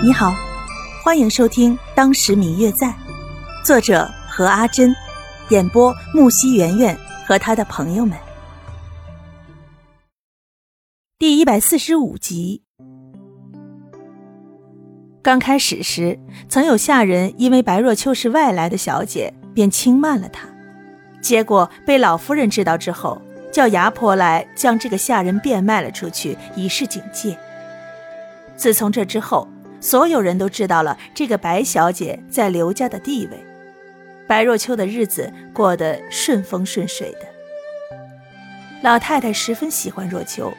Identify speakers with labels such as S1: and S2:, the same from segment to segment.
S1: 你好，欢迎收听《当时明月在》，作者何阿珍，演播木西圆圆和他的朋友们。第一百四十五集。刚开始时，曾有下人因为白若秋是外来的小姐，便轻慢了她。结果被老夫人知道之后，叫牙婆来将这个下人变卖了出去，以示警戒。自从这之后，所有人都知道了这个白小姐在刘家的地位。白若秋的日子过得顺风顺水的。老太太十分喜欢若秋，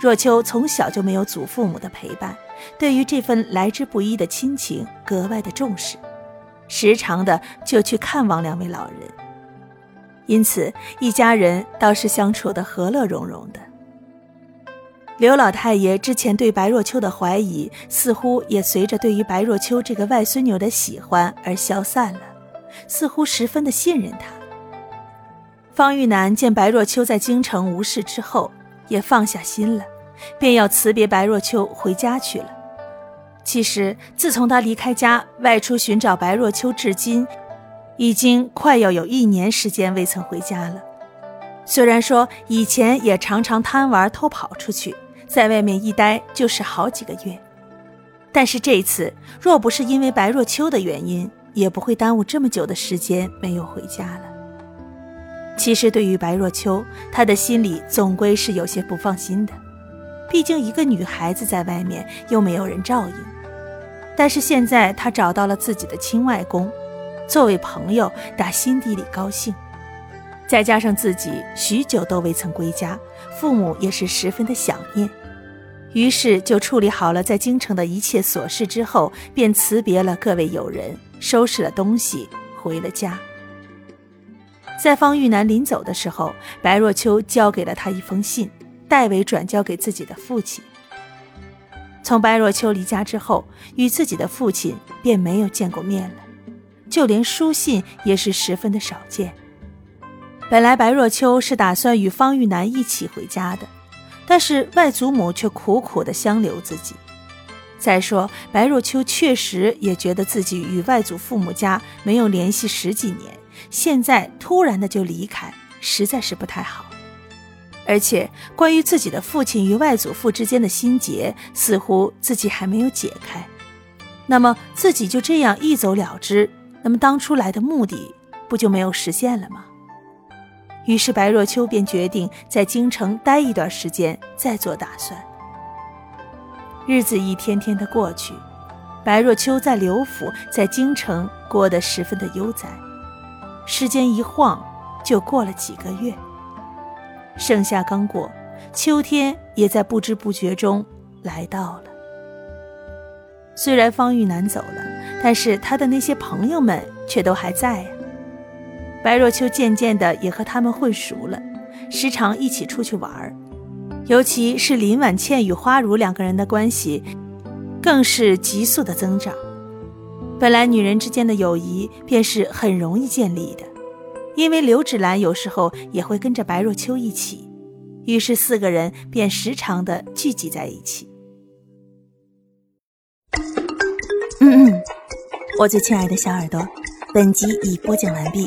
S1: 若秋从小就没有祖父母的陪伴，对于这份来之不易的亲情格外的重视，时常的就去看望两位老人。因此，一家人倒是相处的和乐融融的。刘老太爷之前对白若秋的怀疑，似乎也随着对于白若秋这个外孙女的喜欢而消散了，似乎十分的信任她。方玉楠见白若秋在京城无事之后，也放下心了，便要辞别白若秋回家去了。其实，自从他离开家外出寻找白若秋至今，已经快要有一年时间未曾回家了。虽然说以前也常常贪玩偷跑出去。在外面一待就是好几个月，但是这次若不是因为白若秋的原因，也不会耽误这么久的时间没有回家了。其实对于白若秋，他的心里总归是有些不放心的，毕竟一个女孩子在外面又没有人照应。但是现在他找到了自己的亲外公，作为朋友，打心底里高兴。再加上自己许久都未曾归家，父母也是十分的想念，于是就处理好了在京城的一切琐事之后，便辞别了各位友人，收拾了东西回了家。在方玉楠临走的时候，白若秋交给了他一封信，代为转交给自己的父亲。从白若秋离家之后，与自己的父亲便没有见过面了，就连书信也是十分的少见。本来白若秋是打算与方玉楠一起回家的，但是外祖母却苦苦的相留自己。再说白若秋确实也觉得自己与外祖父母家没有联系十几年，现在突然的就离开，实在是不太好。而且关于自己的父亲与外祖父之间的心结，似乎自己还没有解开。那么自己就这样一走了之，那么当初来的目的不就没有实现了吗？于是白若秋便决定在京城待一段时间，再做打算。日子一天天的过去，白若秋在刘府、在京城过得十分的悠哉。时间一晃，就过了几个月。盛夏刚过，秋天也在不知不觉中来到了。虽然方玉楠走了，但是他的那些朋友们却都还在呀。白若秋渐渐的也和他们混熟了，时常一起出去玩儿。尤其是林婉倩与花如两个人的关系，更是急速的增长。本来女人之间的友谊便是很容易建立的，因为刘芷兰有时候也会跟着白若秋一起，于是四个人便时常的聚集在一起。嗯嗯，我最亲爱的小耳朵，本集已播讲完毕。